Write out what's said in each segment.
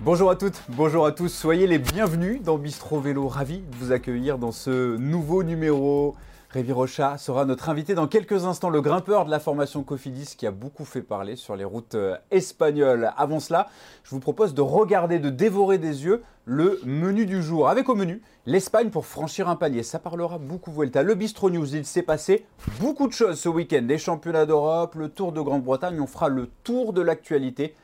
Bonjour à toutes, bonjour à tous, soyez les bienvenus dans Bistro Vélo, ravi de vous accueillir dans ce nouveau numéro. Révi Rocha sera notre invité dans quelques instants, le grimpeur de la formation Cofidis qui a beaucoup fait parler sur les routes euh, espagnoles. Avant cela, je vous propose de regarder, de dévorer des yeux le menu du jour. Avec au menu, l'Espagne pour franchir un palier. Ça parlera beaucoup Vuelta. Le Bistro News, il s'est passé beaucoup de choses ce week-end. Les championnats d'Europe, le Tour de Grande-Bretagne, on fera le tour de l'actualité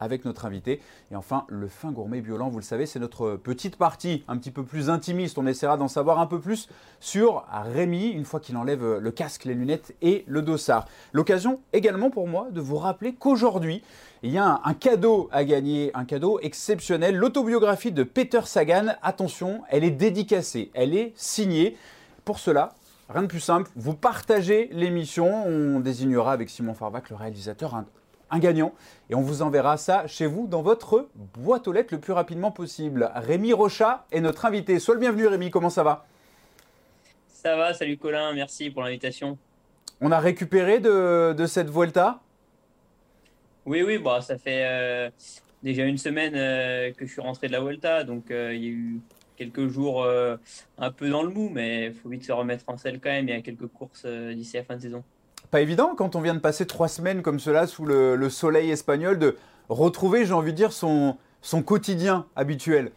avec notre invité. Et enfin, le fin gourmet violent, vous le savez, c'est notre petite partie un petit peu plus intimiste. On essaiera d'en savoir un peu plus sur Rémi, une fois qu'il enlève le casque, les lunettes et le dossard. L'occasion également pour moi de vous rappeler qu'aujourd'hui, il y a un, cadeau à gagner, un cadeau exceptionnel, l'autobiographie de Peter Sagan. Attention, elle est dédicacée, elle est signée. Pour cela, rien de plus simple, vous partagez l'émission, on désignera avec Simon Farvac, le réalisateur, un gagnant. Et on vous enverra ça chez vous dans votre boîte aux lettres le plus rapidement possible. Rémi Rocha est notre invité. Sois le bienvenu Rémi, comment ça va? Ça va, salut Colin, merci pour l'invitation. On a récupéré de, cette Vuelta? Oui, oui, bah, ça fait euh, déjà une semaine euh, que je suis rentré de la Vuelta, donc euh, il y a eu quelques jours un peu dans le mou, mais il faut vite se remettre en selle quand même. Il y a quelques courses d'ici la fin de saison pas évident quand on vient de passer trois semaines comme cela sous le, soleil espagnol de retrouver, j'ai envie de dire, son, quotidien habituel.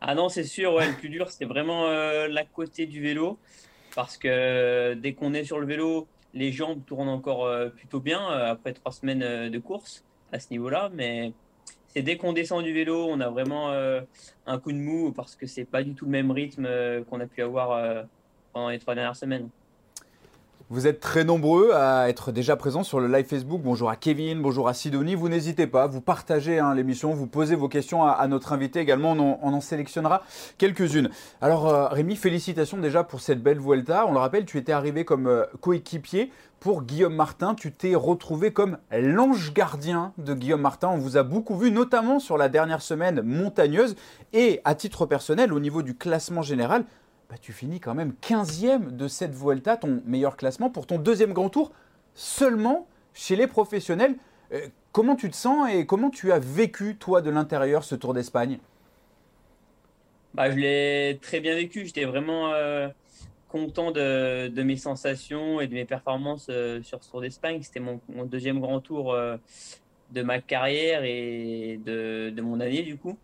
Ah non, c'est sûr, ouais, le plus dur, c'était vraiment euh, la côté du vélo. Parce que euh, dès qu'on est sur le vélo, les jambes tournent encore euh, plutôt bien après trois semaines de course à ce niveau-là. Mais c'est dès qu'on descend du vélo, on a vraiment un coup de mou parce que c'est pas du tout le même rythme qu'on a pu avoir pendant les trois dernières semaines. Vous êtes très nombreux à être déjà présents sur le live Facebook. Bonjour à Kevin, bonjour à Sidonie. Vous n'hésitez pas, vous partagez hein, l'émission, vous posez vos questions à, notre invité également. On en, sélectionnera quelques-unes. Alors euh, Rémi, félicitations déjà pour cette belle Vuelta. On le rappelle, tu étais arrivé comme euh, coéquipier pour Guillaume Martin. Tu t'es retrouvé comme l'ange gardien de Guillaume Martin. On vous a beaucoup vu, notamment sur la dernière semaine montagneuse. Et à titre personnel, au niveau du classement général, bah, tu finis quand même 15e de cette Vuelta, ton meilleur classement pour ton deuxième grand tour, seulement chez les professionnels. Euh, comment tu te sens et comment tu as vécu, toi, de l'intérieur, ce Tour d'Espagne? Bah, Je l'ai très bien vécu. J'étais vraiment euh, content de, mes sensations et de mes performances euh, sur ce Tour d'Espagne. C'était mon, deuxième grand tour de ma carrière et de, de, mon année, du coup.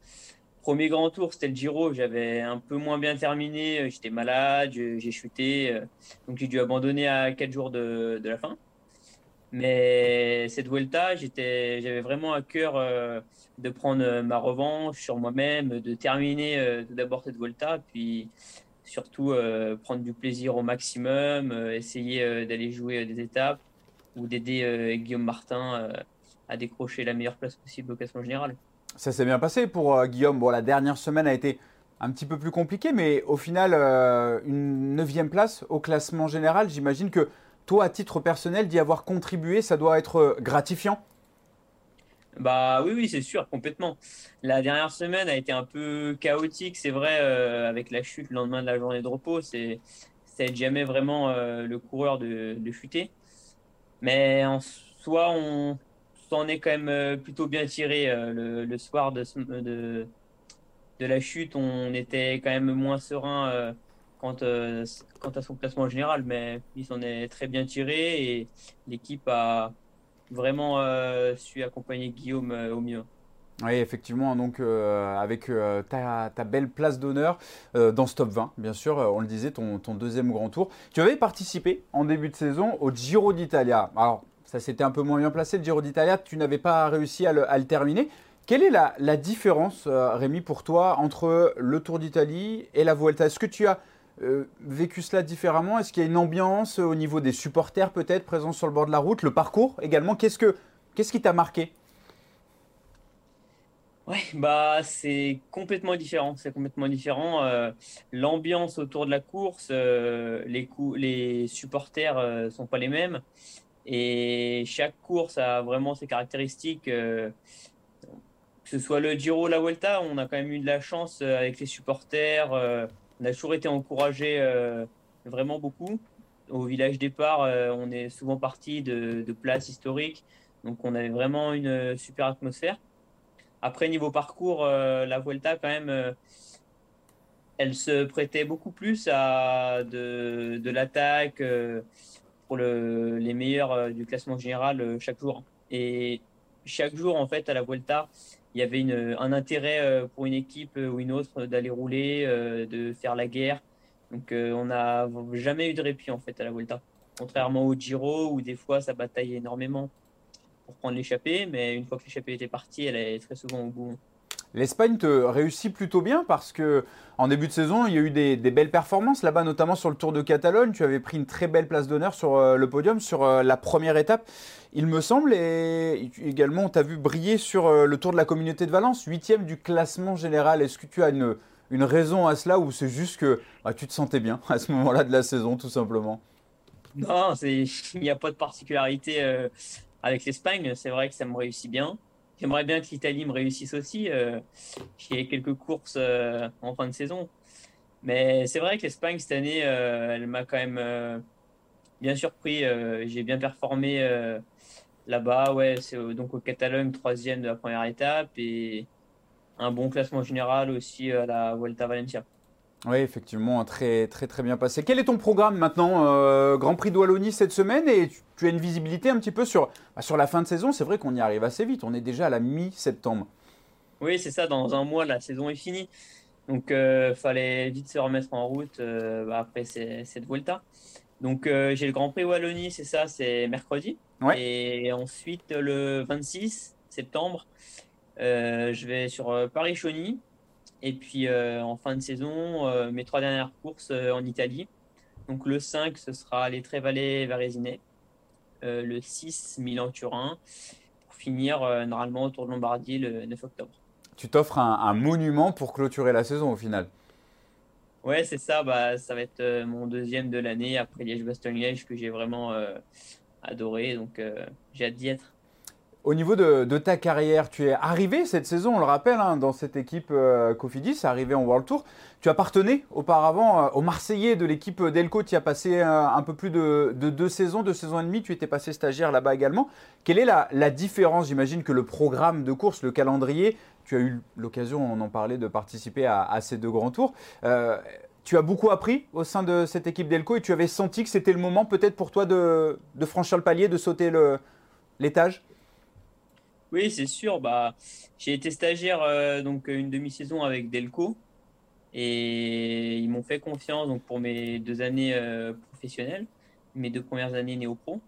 Premier grand tour, c'était le Giro. J'avais un peu moins bien terminé. Euh, j'étais malade, j'ai chuté. Euh, donc j'ai dû abandonner à 4 jours de, la fin. Mais cette Vuelta, j'avais vraiment à cœur euh, de prendre ma revanche sur moi-même, de terminer tout d'abord cette Vuelta, puis surtout prendre du plaisir au maximum, essayer d'aller jouer des étapes ou d'aider Guillaume Martin à décrocher la meilleure place possible au classement général. Ça s'est bien passé pour euh, Guillaume. Bon, la dernière semaine a été un petit peu plus compliquée, mais au final, euh, une neuvième place au classement général, j'imagine que toi, à titre personnel, d'y avoir contribué, ça doit être euh, gratifiant. Bah oui, oui, c'est sûr, complètement. La dernière semaine a été un peu chaotique, c'est vrai, avec la chute le lendemain de la journée de repos. C'est, c'est jamais vraiment le coureur de, de chuter. Mais en soi, on, est quand même euh, plutôt bien tiré euh, le, soir de, de, la chute. On était quand même moins serein euh, quant, à son classement général, mais il s'en est très bien tiré et l'équipe a vraiment su accompagner Guillaume au mieux. Oui, effectivement, donc avec ta, ta, belle place d'honneur dans ce top 20, bien sûr, on le disait, ton, ton, deuxième grand tour. Tu avais participé en début de saison au Giro d'Italia. Alors, ça s'était un peu moins bien placé. Giro d'Italia, tu n'avais pas réussi à le, terminer. Quelle est la, différence, euh, Rémi, pour toi, entre le Tour d'Italie et la Vuelta? Est-ce que tu as euh, vécu cela différemment? Est-ce qu'il y a une ambiance au niveau des supporters peut-être présents sur le bord de la route? Le parcours également Qu'est-ce, que, qui t'a marqué? Ouais, bah c'est complètement différent. C'est complètement différent. Euh, l'ambiance autour de la course, les, les supporters sont pas les mêmes. Et chaque course a vraiment ses caractéristiques. Euh, que ce soit le Giro ou la Vuelta, on a quand même eu de la chance euh, avec les supporters. Euh, on a toujours été encouragés vraiment beaucoup. Au village départ, on est souvent parti de, places historiques. Donc on avait vraiment une super atmosphère. Après, niveau parcours, la Vuelta, quand même, elle se prêtait beaucoup plus à de l'attaque pour le, les meilleurs du classement général chaque jour. Et chaque jour, en fait, à la Vuelta, il y avait un intérêt pour une équipe ou une autre d'aller rouler, de faire la guerre. Donc, on n'a jamais eu de répit, en fait, à la Vuelta. Contrairement au Giro, où des fois, ça bataille énormément pour prendre l'échappée, mais une fois que l'échappée était partie, elle est très souvent au bout. L'Espagne te réussit plutôt bien parce que en début de saison, il y a eu des, belles performances là-bas, notamment sur le Tour de Catalogne. Tu avais pris une très belle place d'honneur sur euh, le podium, sur euh, la première étape, il me semble. Et également, on t'a vu briller sur euh, le Tour de la Communauté de Valence, huitième du classement général. Est-ce que tu as une, raison à cela ou c'est juste que bah, tu te sentais bien à ce moment-là de la saison, tout simplement? Non, il n'y a pas de particularité avec l'Espagne. C'est vrai que ça me réussit bien. J'aimerais bien que l'Italie me réussisse aussi. Euh, J'ai quelques courses euh, en fin de saison. Mais c'est vrai que l'Espagne, cette année, euh, elle m'a quand même euh, bien surpris. J'ai bien performé là-bas. Ouais, donc au Catalogne, troisième de la première étape. Et un bon classement général aussi à la Vuelta Valencia. Oui, effectivement, très très très bien passé. Quel est ton programme maintenant euh, Grand Prix de Wallonie cette semaine? Et tu, as une visibilité un petit peu sur, bah, sur la fin de saison? C'est vrai qu'on y arrive assez vite. On est déjà à la mi-septembre. Oui, c'est ça. Dans un mois, la saison est finie. Donc, il euh, fallait vite se remettre en route euh, bah, après cette Vuelta. Donc, j'ai le Grand Prix Wallonie, c'est ça, c'est mercredi. Et ensuite, le 26 septembre, je vais sur Paris-Chauny. Et puis euh, en fin de saison, euh, mes trois dernières courses euh, en Italie. Donc le 5, ce sera les Trévalais-Varésinais. le 6, Milan-Turin. Pour finir, normalement, autour de Lombardie le 9 octobre. Tu t'offres un, monument pour clôturer la saison au final Ouais, c'est ça. Bah, ça va être mon deuxième de l'année après Liège-Bastogne-Liège que j'ai vraiment adoré. Donc j'ai hâte d'y être. Au niveau de, ta carrière, tu es arrivé cette saison, on le rappelle, hein, dans cette équipe euh, Cofidis, arrivé en World Tour. Tu appartenais auparavant euh, aux Marseillais de l'équipe Delco. Tu as passé euh, un peu plus de, deux saisons, deux saisons et demie. Tu étais passé stagiaire là-bas également. Quelle est la, différence? J'imagine que le programme de course, le calendrier, tu as eu l'occasion, on en parlait, de participer à, ces deux grands tours. tu as beaucoup appris au sein de cette équipe Delco et tu avais senti que c'était le moment peut-être pour toi de franchir le palier, de sauter l'étage? Oui, c'est sûr. Bah, j'ai été stagiaire euh, donc une demi-saison avec Delco et ils m'ont fait confiance donc pour mes deux années euh, professionnelles, mes deux premières années néo-pro.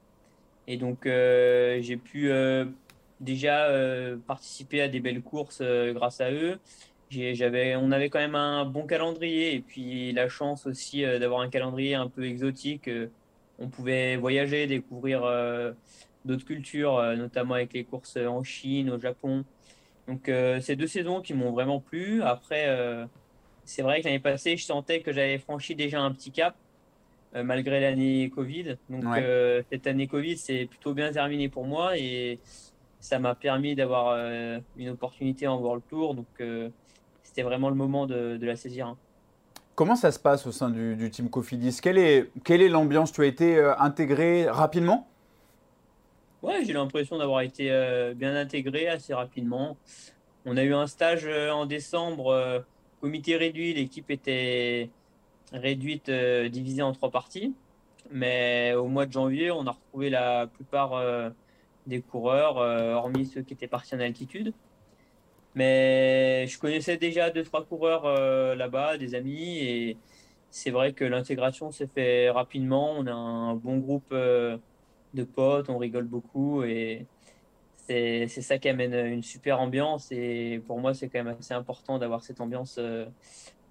Et donc euh, j'ai pu déjà participer à des belles courses grâce à eux. J'avais, on avait quand même un bon calendrier et puis la chance aussi d'avoir un calendrier un peu exotique. on pouvait voyager, découvrir d'autres cultures, euh, notamment avec les courses en Chine, au Japon. Donc, euh, ces deux saisons qui m'ont vraiment plu. Après, euh, c'est vrai que l'année passée, je sentais que j'avais franchi déjà un petit cap, malgré l'année Covid. Donc, cette année Covid, c'est plutôt bien terminé pour moi et ça m'a permis d'avoir une opportunité en World Tour. Donc, c'était vraiment le moment de, la saisir. Hein. Comment ça se passe au sein du, team Cofidis? Quelle est, quelle est l'ambiance? Tu as été intégré rapidement? Ouais, j'ai l'impression d'avoir été euh, bien intégré assez rapidement. On a eu un stage euh, en décembre, euh, comité réduit, l'équipe était réduite, divisée en trois parties. Mais au mois de janvier, on a retrouvé la plupart des coureurs, hormis ceux qui étaient partis en altitude. Mais je connaissais déjà deux, trois coureurs là-bas, des amis, et c'est vrai que l'intégration s'est fait rapidement. On a un bon groupe de potes, on rigole beaucoup et c'est ça qui amène une super ambiance. Et pour moi, c'est quand même assez important d'avoir cette ambiance euh,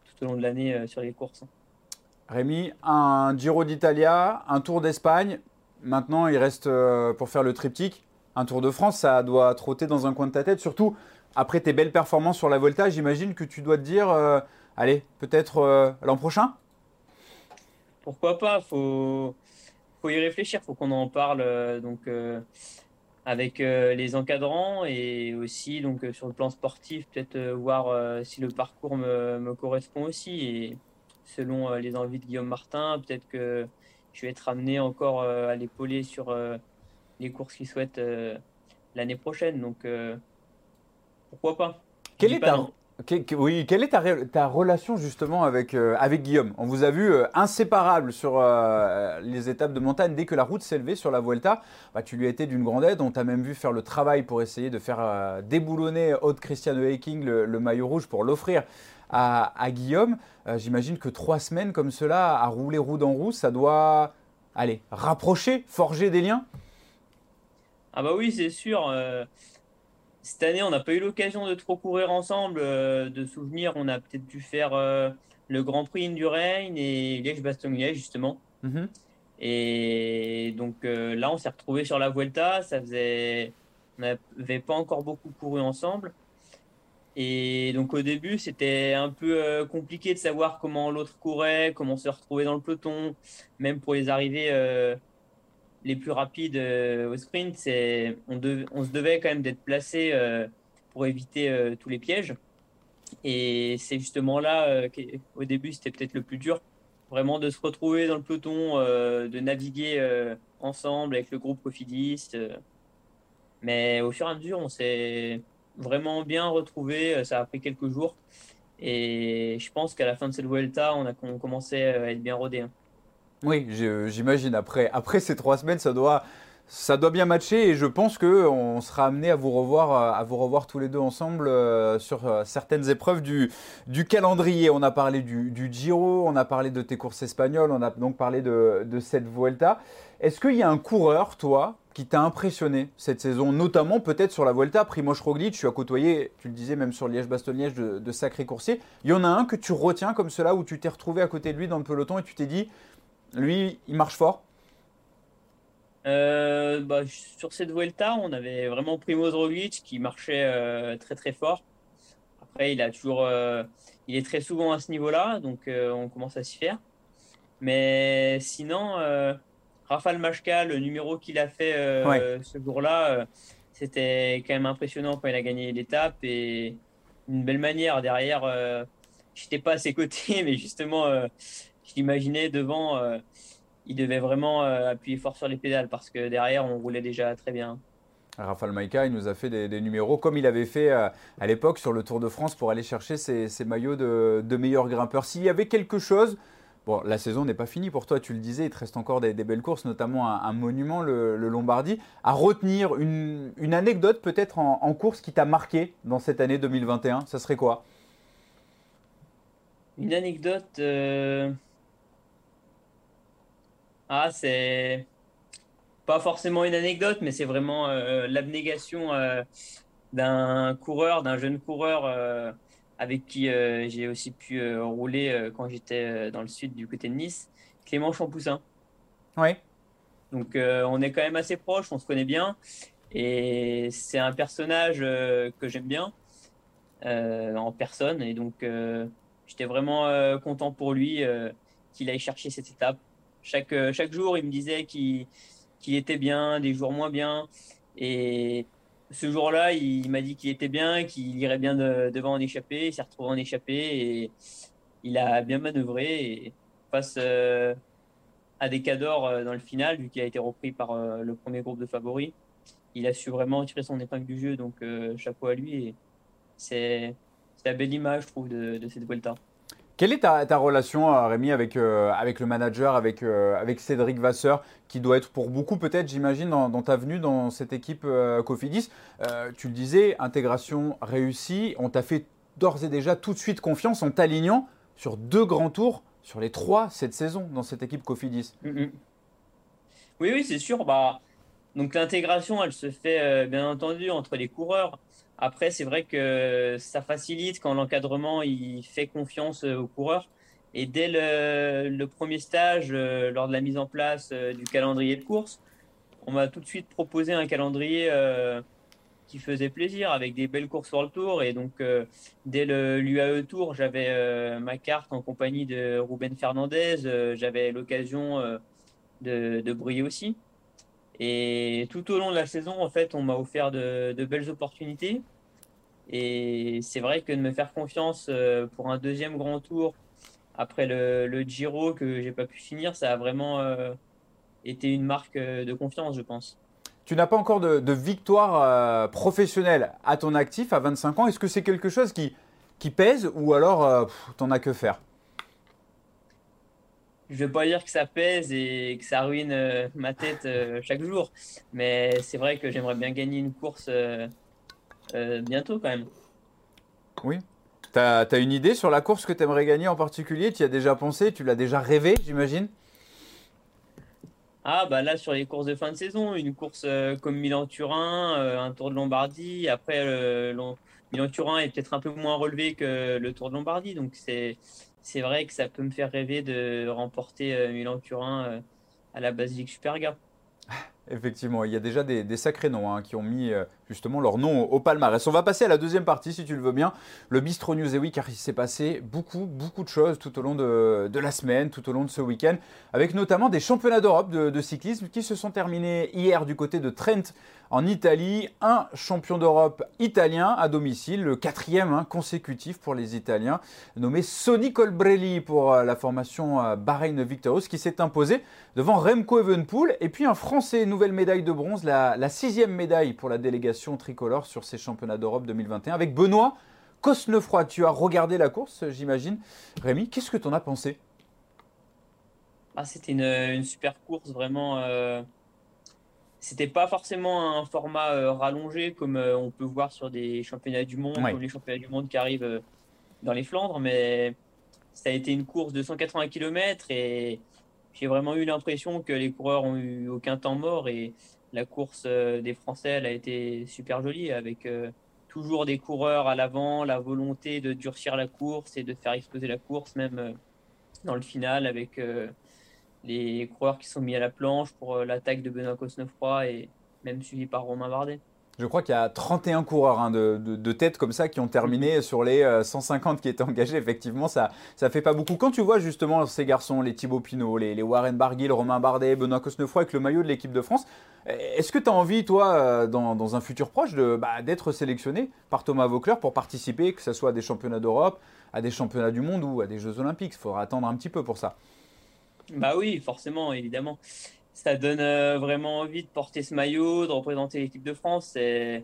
tout au long de l'année euh, sur les courses. Rémi, un Giro d'Italia, un Tour d'Espagne. Maintenant, il reste euh, pour faire le triptyque. Un Tour de France, ça doit trotter dans un coin de ta tête. Surtout après tes belles performances sur la Volta, j'imagine que tu dois te dire, allez, peut-être l'an prochain? Pourquoi pas? Faut faut y réfléchir, faut qu'on en parle euh, donc euh, avec euh, les encadrants et aussi donc sur le plan sportif, peut-être voir si le parcours me, me, correspond aussi et selon les envies de Guillaume Martin, peut-être que je vais être amené encore à l'épauler sur les courses qu'il souhaite l'année prochaine. Donc pourquoi pas? Quelle est, ta, oui, quelle est ta, relation justement avec, euh, Guillaume? On vous a vu euh, inséparable sur euh, les étapes de montagne. Dès que la route s'est levée sur la Vuelta, bah, tu lui as été d'une grande aide. On t'a même vu faire le travail pour essayer de faire déboulonner Haute Christiane Haking le, le, maillot rouge pour l'offrir à, à, Guillaume. J'imagine que trois semaines comme cela à rouler roue dans roue, ça doit aller rapprocher, forger des liens? Ah bah oui, c'est sûr cette année, on n'a pas eu l'occasion de trop courir ensemble. Euh, de souvenirs, on a peut-être dû faire euh, le Grand Prix Indurain et Liège-Bastogne-Liège, justement. Mhm. Et donc euh, là, on s'est retrouvés sur la Vuelta. Ça faisait. On n'avait pas encore beaucoup couru ensemble. Et donc au début, c'était un peu compliqué de savoir comment l'autre courait, comment se retrouver dans le peloton, même pour les arrivées les plus rapides euh, au sprint, on, se devait quand même d'être placé euh, pour éviter euh, tous les pièges. Et c'est justement là qu'au début, c'était peut-être le plus dur, vraiment de se retrouver dans le peloton, de naviguer ensemble avec le groupe Cofidis. mais au fur et à mesure, on s'est vraiment bien retrouvé. Ça a pris quelques jours. Et je pense qu'à la fin de cette Vuelta, on a commencé à être bien rodé. Oui, j'imagine. Après, après ces trois semaines, ça doit, ça doit bien matcher et je pense qu'on sera amené à vous revoir, à vous revoir tous les deux ensemble euh, sur euh, certaines épreuves du, calendrier. On a parlé du, Giro, on a parlé de tes courses espagnoles, on a donc parlé de, de cette Vuelta. Est-ce qu'il y a un coureur, toi, qui t'a impressionné cette saison, notamment peut-être sur la Vuelta? Primoz Roglic, tu as côtoyé, tu le disais même sur Liège-Bastogne-Liège, de, de sacrés coursiers. Il y en a un que tu retiens comme cela, où tu t'es retrouvé à côté de lui dans le peloton et tu t'es dit, lui, il marche fort euh, bah, Sur cette Vuelta, on avait vraiment Primoz Roglic qui marchait euh, très très fort. Après, il a toujours, euh, il est très souvent à ce niveau-là, donc on commence à s'y faire. Mais sinon, Rafal Machka, le numéro qu'il a fait ce jour-là, c'était quand même impressionnant quand il a gagné l'étape et une belle manière derrière. Je n'étais pas à ses côtés, mais justement, je l'imaginais devant, euh, il devait vraiment euh, appuyer fort sur les pédales parce que derrière, on roulait déjà très bien. Rafal Maïka, il nous a fait des, numéros comme il avait fait euh, à l'époque sur le Tour de France pour aller chercher ses, maillots de, meilleurs grimpeurs. S'il y avait quelque chose, bon, la saison n'est pas finie pour toi, tu le disais, il te reste encore des, belles courses, notamment un, monument, le, Lombardie. À retenir une, anecdote peut-être en, course qui t'a marqué dans cette année 2021, ça serait quoi? Une anecdote. Ah, c'est pas forcément une anecdote, mais c'est vraiment euh, l'abnégation euh, d'un coureur, d'un jeune coureur euh, avec qui j'ai aussi pu rouler quand j'étais dans le sud du côté de Nice, Clément Champoussin. Oui. Donc on est quand même assez proches, on se connaît bien, et c'est un personnage que j'aime bien en personne, et donc j'étais vraiment content pour lui qu'il aille chercher cette étape. Chaque, euh, chaque jour, il me disait qu'il était bien, des jours moins bien. Et ce jour-là, il m'a dit qu'il était bien, qu'il irait bien devant en échappée. Il s'est retrouvé en échappée et il a bien manœuvré. Face euh, à des cadors euh, dans le final, vu qu'il a été repris par le premier groupe de favoris, il a su vraiment tirer son épingle du jeu. Donc, chapeau à lui. c'est la belle image, je trouve, de, de cette Vuelta. Quelle est ta, relation, euh, Rémi, avec, euh, avec le manager, avec, euh, avec Cédric Vasseur, qui doit être pour beaucoup peut-être, j'imagine, dans, ta venue dans cette équipe Cofidis? Tu le disais, intégration réussie, on t'a fait d'ores et déjà tout de suite confiance en t'alignant sur deux grands tours sur les trois cette saison dans cette équipe Cofidis. Mm, mm. Oui, oui, c'est sûr. Bah, donc l'intégration, elle se fait bien entendu entre les coureurs. Après, c'est vrai que ça facilite quand l'encadrement il fait confiance euh, aux coureurs. Et dès le, premier stage, euh, lors de la mise en place euh, du calendrier de course, on m'a tout de suite proposé un calendrier qui faisait plaisir avec des belles courses sur le tour. Et donc, dès l'UAE Tour, j'avais ma carte en compagnie de Ruben Fernandez. j'avais l'occasion de, de briller aussi. Et tout au long de la saison, en fait, on m'a offert de, belles opportunités. Et c'est vrai que de me faire confiance euh, pour un deuxième grand tour après le, Giro que j'ai pas pu finir, ça a vraiment euh, été une marque euh, de confiance, je pense. tu n'as pas encore de, victoire professionnelle à ton actif à 25 ans. Est-ce que c'est quelque chose qui, qui pèse ou alors tu n'en as que faire? Je ne veux pas dire que ça pèse et que ça ruine euh, ma tête euh, chaque jour, mais c'est vrai que j'aimerais bien gagner une course euh, bientôt quand même. Oui. Tu as, une idée sur la course que tu aimerais gagner en particulier? Tu y as déjà pensé? Tu l'as déjà rêvé, j'imagine? Ah, bah là, sur les courses de fin de saison, une course comme Milan-Turin, un Tour de Lombardie. Après, Milan-Turin est peut-être un peu moins relevé que le Tour de Lombardie, donc c'est c'est vrai que ça peut me faire rêver de remporter euh, Milan-Turin euh, à la Basilique Superga. Effectivement, il y a déjà des, sacrés noms hein, qui ont mis euh, justement leur nom au palmarès. On va passer à la deuxième partie, si tu le veux bien, le Bistro News et Week, car il s'est passé beaucoup, beaucoup de choses tout au long de, la semaine, tout au long de ce week-end, avec notamment des championnats d'Europe de, cyclisme qui se sont terminés hier du côté de Trent en Italie. Un champion d'Europe italien à domicile, le quatrième hein, consécutif pour les Italiens, nommé Sonny Colbrelli pour euh, la formation Bahreïn Victorious, qui s'est imposé devant Remco Evenpool, et puis un Français, nouvelle médaille de bronze, la sixième médaille pour la délégation tricolore sur ces championnats d'Europe 2021 avec Benoît Cosnefroy. Tu as regardé la course, j'imagine. Rémi, qu'est-ce que tu en as pensé? Ah, C'était une, super course, vraiment. Euh... C'était pas forcément un format euh, rallongé comme euh, on peut voir sur des championnats du monde, comme les championnats du monde qui arrivent dans les Flandres, mais ça a été une course de 180 km et j'ai vraiment eu l'impression que les coureurs ont eu aucun temps mort et la course euh, des Français, elle a été super jolie avec euh, toujours des coureurs à l'avant, la volonté de durcir la course et de faire exploser la course, même euh, dans le final, avec les coureurs qui sont mis à la planche pour l'attaque de Benoît Cosnefroy et même suivi par Romain Bardet. Je crois qu'il y a 31 coureurs hein, de, de, tête comme ça qui ont terminé sur les 150 qui étaient engagés. Effectivement, ça ne fait pas beaucoup. Quand tu vois justement ces garçons, les Thibaut Pinot, les, Warren Barguil, Romain Bardet, Benoît Cosnefroy avec le maillot de l'équipe de France, est-ce que tu as envie, toi, euh, dans, un futur proche, bah, d'être sélectionné par Thomas Vauclair pour participer, que ce soit à des championnats d'Europe, à des championnats du monde ou à des Jeux Olympiques? Il faudra attendre un petit peu pour ça. Bah oui, forcément, évidemment ça donne euh, vraiment envie de porter ce maillot, de représenter l'équipe de France. C'est,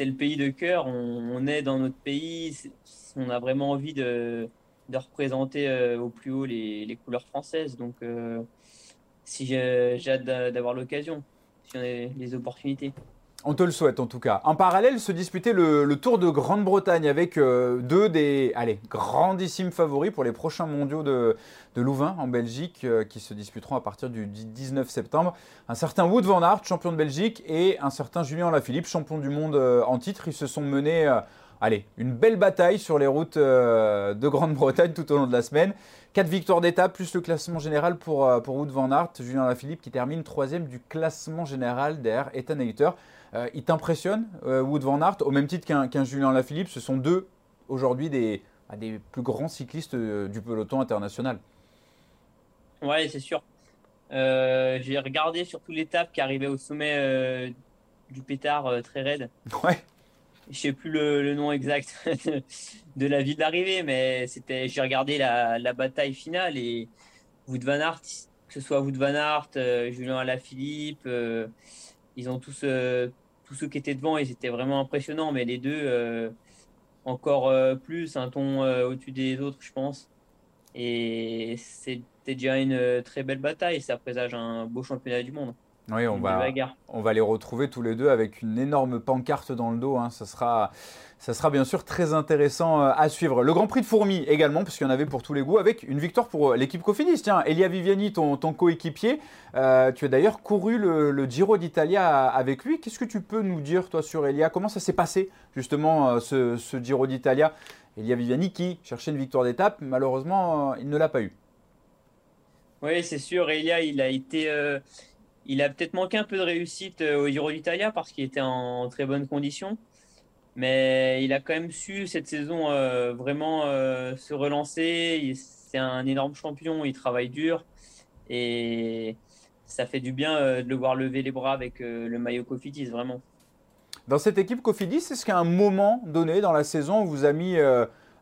le pays de cœur. On, est dans notre pays. On a vraiment envie de, représenter euh, au plus haut les, couleurs françaises. Donc, euh, si j'ai, hâte d'avoir l'occasion, si on a les opportunités. On te le souhaite en tout cas. En parallèle, se disputer le, Tour de Grande-Bretagne avec euh, deux des allez, grandissimes favoris pour les prochains mondiaux de, Louvain en Belgique euh, qui se disputeront à partir du 19 septembre. Un certain Wood van Aert, champion de Belgique, et un certain Julien Lafilippe, champion du monde euh, en titre. Ils se sont menés allez, une belle bataille sur les routes de Grande-Bretagne tout au long de la semaine. Quatre victoires d'étape, plus le classement général pour, pour Wood van Aert. Julien Lafilippe qui termine troisième du classement général derrière Ethan Hayter. Euh, il t'impressionne, euh, Wood Van Aert, au même titre qu'un Julien Lafilippe. Ce sont deux, aujourd'hui, des, bah, des plus grands cyclistes euh, du peloton international. Ouais, c'est sûr. J'ai regardé surtout l'étape qui arrivait au sommet du pétard très raide. Ouais. Je sais plus le, nom exact de la ville d'arrivée, mais c'était. J'ai regardé la, la, bataille finale et Wood Van Aert, que ce soit Wood Van Aert, Julien Alaphilippe, ils ont tous, euh, tous ceux qui étaient devant, ils étaient vraiment impressionnants, mais les deux, euh, encore euh, plus, un ton au-dessus des autres, je pense. Et c'était déjà une très belle bataille. Ça présage un beau championnat du monde. Oui, on va, on va les retrouver tous les deux avec une énorme pancarte dans le dos. Hein. Ça, sera, ça sera bien sûr très intéressant euh, à suivre. Le Grand Prix de Fourmi également, puisqu'il y en avait pour tous les goûts, avec une victoire pour euh, l'équipe Cofidis. Tiens, Elia Viviani, ton, ton coéquipier, euh, tu as d'ailleurs couru le, Giro d'Italia avec lui. Qu'est-ce que tu peux nous dire, toi, sur Elia? Comment ça s'est passé, justement, ce, ce Giro d'Italia? Elia Viviani qui cherchait une victoire d'étape, malheureusement, il ne l'a pas eu. Oui, c'est sûr. Elia, il a été il a peut-être manqué un peu de réussite euh, au Giro d'Italia parce qu'il était en très bonne condition. Mais il a quand même su cette saison euh, vraiment euh, se relancer. C'est un énorme champion, il travaille dur. Et ça fait du bien de le voir lever les bras avec le maillot Cofidis, vraiment. Dans cette équipe Cofidis, est-ce qu'à un moment donné dans la saison, on vous a mis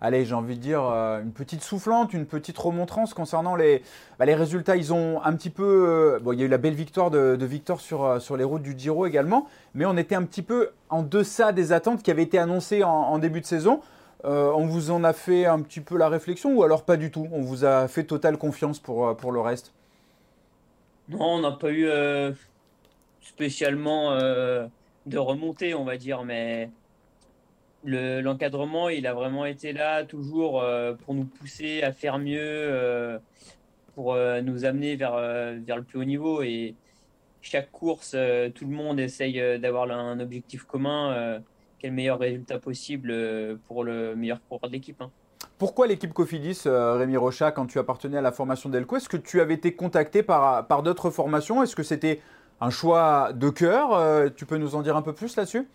allez, j'ai envie de dire, euh, une petite soufflante, une petite remontrance concernant les, bah, les résultats. Ils ont un petit peu. bon, il y a eu la belle victoire de, Victor sur, sur les routes du Giro également, mais on était un petit peu en deçà des attentes qui avaient été annoncées en, début de saison. on vous en a fait un petit peu la réflexion ou alors pas du tout? On vous a fait totale confiance pour, pour le reste? Non, on n'a pas eu spécialement de remontée, on va dire, mais l'encadrement, il a vraiment été là toujours euh, pour nous pousser à faire mieux, euh, pour euh, nous amener vers, vers le plus haut niveau. Et chaque course, tout le monde essaye d'avoir un objectif commun, quel meilleur résultat possible pour le meilleur coureur de l'équipe. Hein. Pourquoi l'équipe Cofidis, Rémi Rocha, quand tu appartenais à la formation Delco Est-ce que tu avais été contacté par, par d'autres formations? Est-ce que c'était un choix de cœur? Tu peux nous en dire un peu plus là-dessus?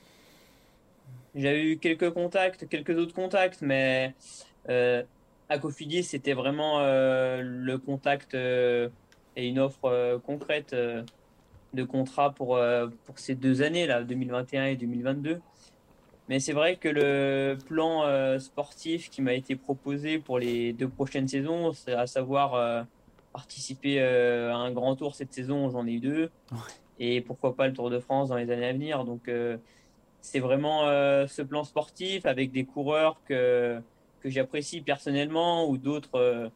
J'ai eu quelques contacts, quelques autres contacts, mais euh, à Cofidis, c'était vraiment euh, le contact euh, et une offre euh, concrète de contrat pour, pour ces deux années, là, 2021 et 2022. Mais c'est vrai que le plan sportif qui m'a été proposé pour les deux prochaines saisons, c'est à savoir participer à un grand tour cette saison, j'en ai eu deux. Et pourquoi pas le Tour de France dans les années à venir. Donc c'est vraiment euh, ce plan sportif avec des coureurs que, que j'apprécie personnellement ou d'autres euh,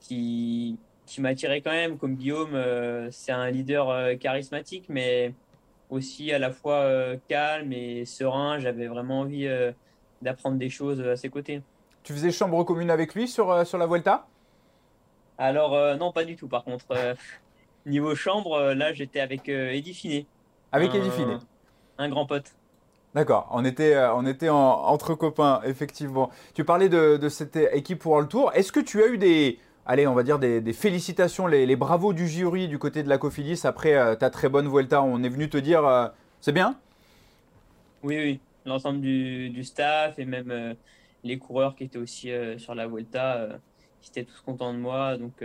qui, qui m'attiraient quand même, comme Guillaume. Euh, c'est un leader charismatique, mais aussi à la fois calme et serein. J'avais vraiment envie d'apprendre des choses à ses côtés. Tu faisais chambre commune avec lui sur, sur la Vuelta? Alors, non, pas du tout. Par contre, niveau chambre, là, j'étais avec Eddie Finet. Avec Eddie Finet Un grand pote. D'accord, on était, euh, on était entre copains, effectivement. Tu parlais de, cette équipe World Tour. Est-ce que tu as eu des, allez, on va dire des, félicitations, les, bravos du jury du côté de la Cofidis après euh, ta très bonne Vuelta? On est venu te dire, euh, c'est bien? Oui, oui, l'ensemble du, staff et même les coureurs qui étaient aussi sur la Vuelta, ils étaient tous contents de moi. Donc,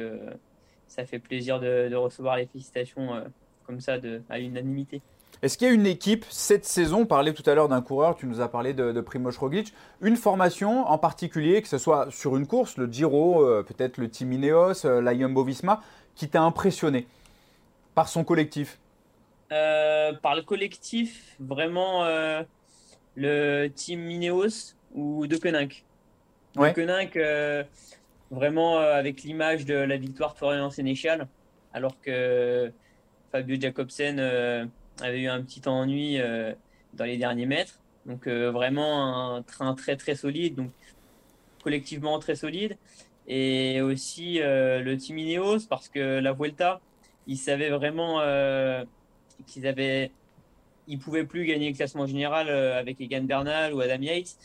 ça fait plaisir de, recevoir les félicitations comme ça à l'unanimité. Est-ce qu'il y a une équipe cette saison, on parlait tout à l'heure d'un coureur, tu nous as parlé de, de Primoz Roglic, une formation en particulier, que ce soit sur une course, le Giro, euh, peut-être le Team Ineos, euh, la Jumbo Visma, qui t'a impressionné par son collectif? Euh, Par le collectif, vraiment le Team Ineos ou De Koninck. De vraiment avec l'image de la victoire de Florian Sénéchal, alors que Fabio Jacobsen avait eu un petit ennui euh, dans les derniers mètres. Donc euh, vraiment un train très très solide, donc collectivement très solide. Et aussi euh, le Team Ineos, parce que la Vuelta, ils savaient vraiment qu'ils avaient ils pouvaient plus gagner le classement général avec Egan Bernal ou Adam Yates,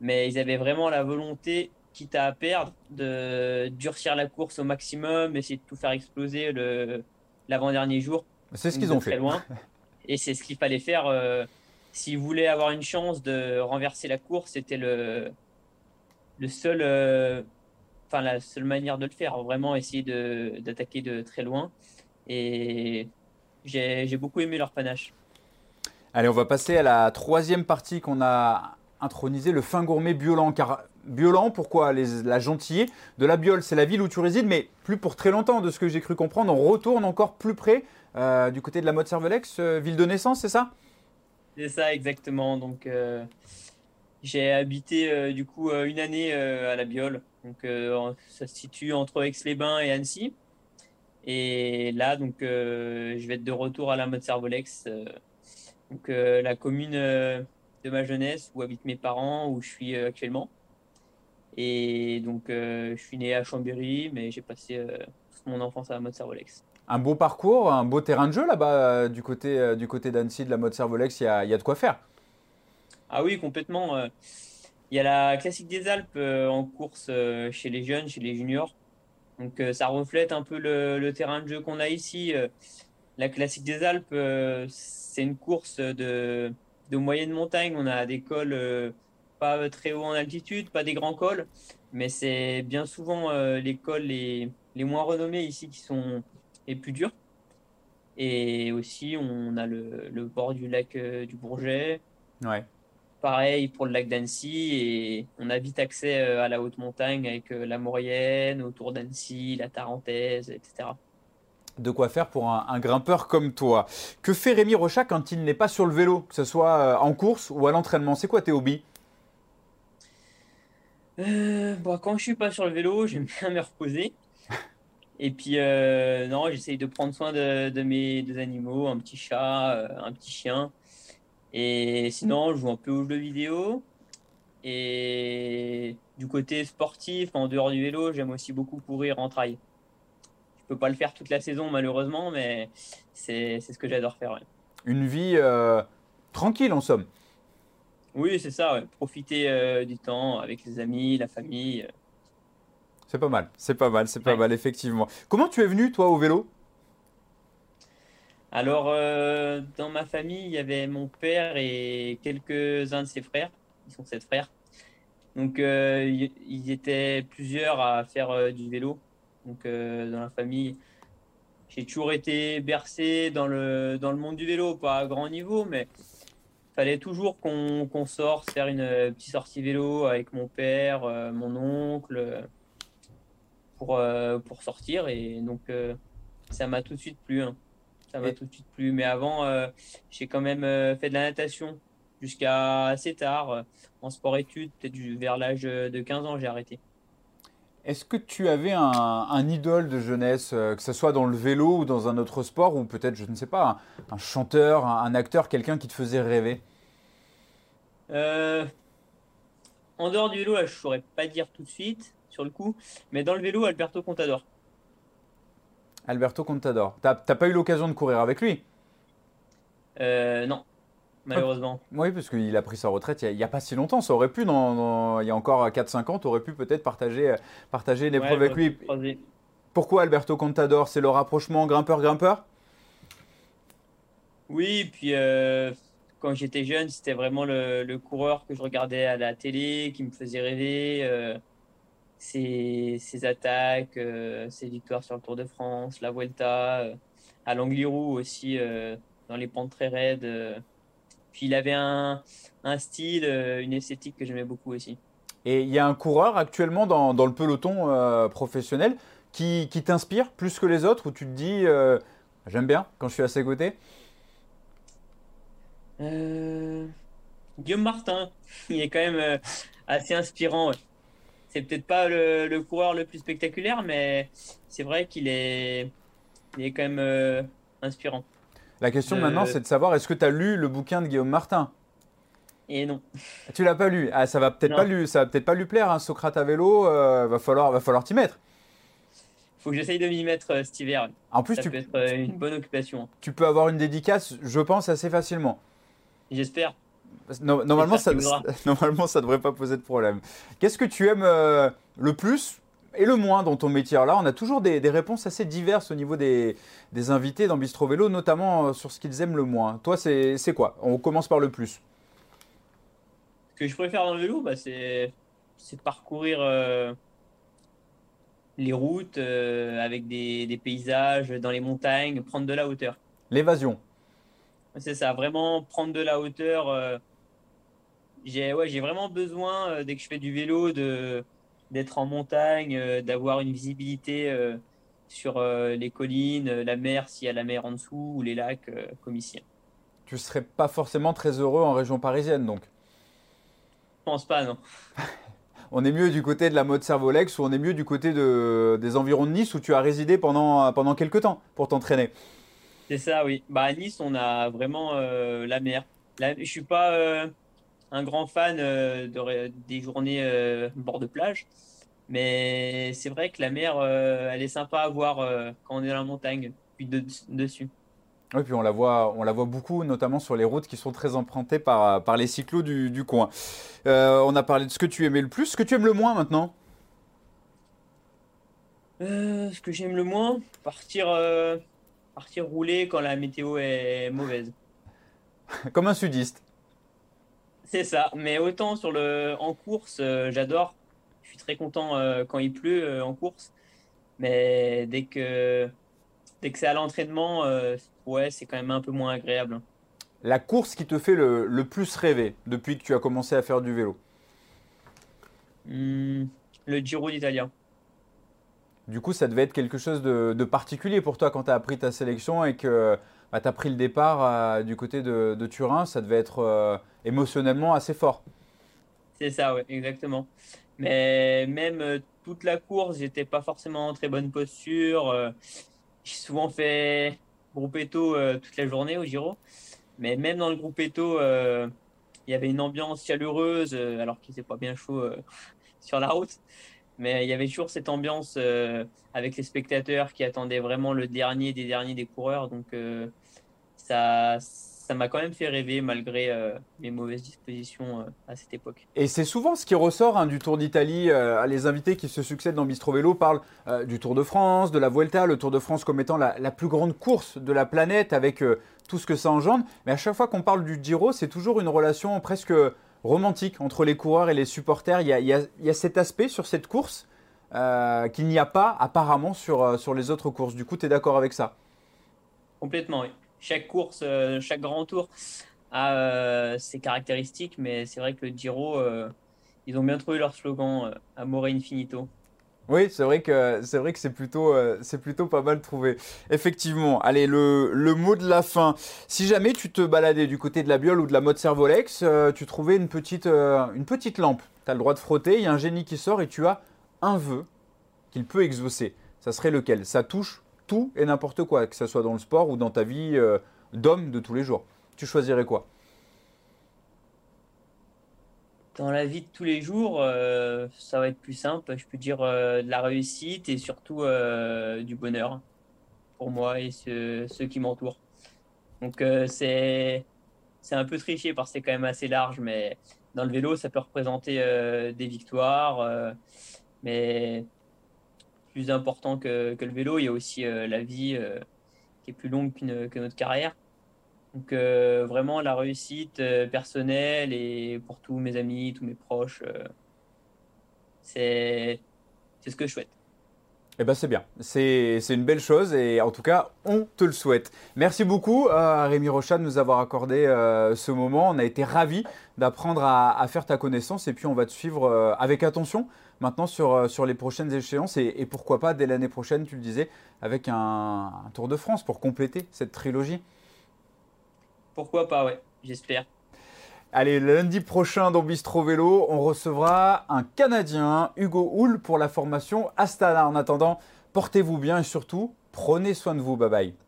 mais ils avaient vraiment la volonté, quitte à perdre, de durcir la course au maximum, essayer de tout faire exploser le l'avant-dernier jour. C'est ce qu'ils ont fait. Loin. Et c'est ce qu'il fallait faire. Euh, s'il voulait avoir une chance de renverser la course, c'était le, le seul, euh, la seule manière de le faire. Vraiment essayer d'attaquer de, très loin. Et j'ai beaucoup aimé leur panache. Allez, on va passer à la troisième partie qu'on a intronisée, le fin gourmet Biolan. Car Biolan, pourquoi La gentillée de la Biole, c'est la ville où tu résides, mais plus pour très longtemps, de ce que j'ai cru comprendre. On retourne encore plus près euh, du côté de la mode Cervelex, euh, ville de naissance, c'est ça? C'est ça, exactement. Donc, euh, j'ai habité du coup une année à la Biole. Donc, ça se situe entre Aix-les-Bains et Annecy. Et là, donc, je vais être de retour à la mode Cervelex. donc, la commune de ma jeunesse où habitent mes parents, où je suis actuellement. Et donc, je suis né à Chambéry, mais j'ai passé toute mon enfance à la mode Cervolex un beau parcours, un beau terrain de jeu là-bas euh, du côté, euh, du côté d'Annecy, de la mode Servolex, il y a, y a, de quoi faire. Ah oui, complètement. Euh. Il y a la classique des Alpes en course chez les jeunes, chez les juniors. Donc ça reflète un peu le, terrain de jeu qu'on a ici. La classique des Alpes, c'est une course de, de, moyenne montagne. On a des cols pas très haut en altitude, pas des grands cols, mais c'est bien souvent les cols les, les moins renommés ici qui sont est plus dur. Et aussi, on a le, le bord du lac euh, du Bourget. Ouais. pareil pour le lac d'Annecy et on a vite accès à la haute montagne avec la Maurienne, autour d'Annecy, la Tarentaise, etc. De quoi faire pour un, grimpeur comme toi. Que fait Rémi Rochat quand il n'est pas sur le vélo, que ce soit en course ou à l'entraînement? C'est quoi tes hobbies? Euh, bon, quand je suis pas sur le vélo, j'aime bien me reposer. Et puis, euh, non, j'essaye de prendre soin de, mes deux animaux, un petit chat, euh, un petit chien. Et sinon, je joue un peu aux jeux vidéo. Et du côté sportif, en dehors du vélo, j'aime aussi beaucoup courir en trail. Je peux pas le faire toute la saison, malheureusement, mais c'est ce que j'adore faire. Une vie tranquille, en somme. Oui, c'est ça, profiter euh, du temps avec les amis, la famille. Euh. C'est pas mal, c'est pas mal, c'est pas mal, effectivement. Comment tu es venu, toi, au vélo? Alors, euh, dans ma famille, il y avait mon père et quelques-uns de ses frères. Ils sont sept frères. Donc, ils étaient plusieurs à faire du vélo. Donc, dans la famille, j'ai toujours été bercé dans le, dans le monde du vélo, pas à grand niveau, mais fallait toujours qu'on sorte, faire une euh, petite sortie vélo avec mon père, euh, mon oncle, euh, pour, pour sortir. Et donc, ça m'a tout de suite plu. Hein. Ça m'a tout de suite plu. Mais avant, j'ai quand même fait de la natation jusqu'à assez tard, en sport-études, peut-être vers l'âge de 15 ans, j'ai arrêté. Est-ce que tu avais un, idole de jeunesse, que ce soit dans le vélo ou dans un autre sport, ou peut-être, je ne sais pas, un, chanteur, un, acteur, quelqu'un qui te faisait rêver? Euh, en dehors du vélo, je ne saurais pas dire tout de suite sur le coup, mais dans le vélo, Alberto Contador. Alberto Contador. T'as pas eu l'occasion de courir avec lui? Euh, Non, malheureusement. Oui, parce qu'il a pris sa retraite il n'y a, pas si longtemps. Ça aurait pu, dans, il y a encore 4-5 ans, tu aurais pu peut-être partager, partager l'épreuve avec lui. Pourquoi Alberto Contador? C'est le rapprochement grimpeur-grimpeur? Oui, puis euh, quand j'étais jeune, c'était vraiment le, coureur que je regardais à la télé, qui me faisait rêver. Euh, ses, attaques, euh, ses victoires sur le Tour de France, la Vuelta, euh, à l'Angliru aussi, dans les pentes très raides. Puis il avait un, style, une esthétique que j'aimais beaucoup aussi. Et il y a un coureur actuellement dans, le peloton professionnel qui, qui t'inspire plus que les autres, où tu te dis, j'aime bien quand je suis à ses côtés? Euh, Guillaume Martin, il est quand même euh, assez inspirant. C'est peut-être pas le, coureur le plus spectaculaire, mais c'est vrai qu'il est, il est quand même euh, inspirant. La question maintenant, c'est de savoir est-ce que tu as lu le bouquin de Guillaume Martin? Et non. Tu l'as pas lu? Ah, ça va peut-être pas lui, ça va peut-être pas lui plaire. Hein, Socrate à vélo, va falloir, va falloir t'y mettre. Faut que j'essaye de m'y mettre cet hiver. En plus, ça tu peut être une bonne occupation. Tu peux avoir une dédicace, je pense, assez facilement. J'espère. Normalement, ça, normalement, ça devrait pas poser de problème. Qu'est-ce que tu aimes euh, le plus et le moins dans ton métier? Là, on a toujours des, réponses assez diverses au niveau des, invités dans Bistro Vélo, notamment euh, sur ce qu'ils aiment le moins. Toi, c'est quoi? On commence par le plus. Ce que je préfère dans le vélo, bah, c'est parcourir euh, les routes avec des, des paysages dans les montagnes, prendre de la hauteur. L'évasion. C'est ça, vraiment prendre de la hauteur. Euh, j'ai ouais, j'ai vraiment besoin, euh, dès que je fais du vélo, de, d'être en montagne, euh, d'avoir une visibilité sur les collines, la mer, s'il y a la mer en dessous, ou les lacs, comme ici. Tu serais pas forcément très heureux en région parisienne, donc? Je pense pas, non. on est mieux du côté de la mode Servolex ou on est mieux du côté de, des environs de Nice où tu as résidé pendant, pendant quelques temps pour t'entraîner? C'est ça, oui. Bah, à Nice, on a vraiment euh, la mer. Je je suis pas euh, un grand fan euh, de, des journées bord de plage, mais c'est vrai que la mer, elle est sympa à voir quand on est dans la montagne, puis dessus. Oui, puis on la voit, on la voit beaucoup, notamment sur les routes qui sont très empruntées par, par les cyclos du, du coin. on a parlé de ce que tu aimais le plus, ce que tu aimes le moins maintenant? ce que j'aime le moins, partir partir rouler quand la météo est mauvaise. Comme un sudiste. C'est ça, mais autant sur le en course, euh, j'adore. Je suis très content euh, quand il pleut euh, en course, mais dès que dès que c'est à l'entraînement, ouais, c'est quand même un peu moins agréable. la course qui te fait le, plus rêver depuis que tu as commencé à faire du vélo? Hmm, Le Giro d'Italia. Du coup, ça devait être quelque chose de, particulier pour toi quand tu as appris ta sélection et que bah, tu as pris le départ du côté de, Turin. Ça devait être émotionnellement assez fort. C'est ça, oui, exactement. Mais même euh, toute la course, j'étais pas forcément en très bonne posture. J'ai souvent fait groupetto toute la journée au Giro. Mais même dans le groupetto, il y avait une ambiance chaleureuse alors qu'il n'était pas bien chaud sur la route. Mais il y avait toujours cette ambiance euh, avec les spectateurs qui attendaient vraiment le dernier des derniers des coureurs. Donc euh, ça ça m'a quand même fait rêver malgré euh, mes mauvaises dispositions à cette époque. Et c'est souvent ce qui ressort hein, du Tour d'Italie. les invités qui se succèdent dans Bistro Vélo parlent du Tour de France, de la Vuelta, le Tour de France comme étant la, la plus grande course de la planète avec tout ce que ça engendre. Mais à chaque fois qu'on parle du Giro, c'est toujours une relation presque romantique entre les coureurs et les supporters. Il y a, cet aspect sur cette course euh, qu'il n'y a pas apparemment sur, euh, sur les autres courses. Du coup, tu es d'accord avec ça? Complètement, oui. Chaque course, euh, chaque grand tour a ses caractéristiques, mais c'est vrai que le Giro, ils ont bien trouvé leur slogan Amore Infinito. Oui, c'est vrai que c'est vrai que c'est plutôt euh, c'est plutôt pas mal trouvé. Effectivement. Allez, le, le, mot de la fin. Si jamais tu te baladais du côté de la biole ou de la mode Servolex, euh, tu trouvais une petite euh, une petite lampe. Tu as le droit de frotter, il y a un génie qui sort et tu as un vœu qu'il peut exaucer. Ça serait lequel? Ça touche tout et n'importe quoi, que ce soit dans le sport ou dans ta vie d'homme de tous les jours. Tu choisirais quoi? Dans la vie de tous les jours, euh, ça va être plus simple. Je peux dire euh, de la réussite et surtout euh, du bonheur pour moi et ceux, qui m'entourent. Donc c'est c'est un peu triché parce que c'est quand même assez large, mais dans le vélo, ça peut représenter des victoires. mais plus important que, le vélo, il y a aussi la vie qui est plus longue que notre carrière. Donc euh, vraiment la réussite euh, personnelle et pour tous mes amis, tous mes proches, euh, c'est ce que je souhaite. Eh ben c'est bien, c'est une belle chose et en tout cas on te le souhaite. Merci beaucoup à Rémi Rocha de nous avoir accordé ce moment. On a été ravis d'apprendre à, faire ta connaissance et puis on va te suivre avec attention maintenant sur, sur les prochaines échéances et, pourquoi pas dès l'année prochaine, tu le disais, avec un Tour de France pour compléter cette trilogie. Pourquoi pas, ouais, j'espère. Allez, lundi prochain dans Bistro Vélo, on recevra un Canadien, Hugo Hull, pour la formation Astana. En attendant, portez-vous bien et surtout, prenez soin de vous. Bye bye.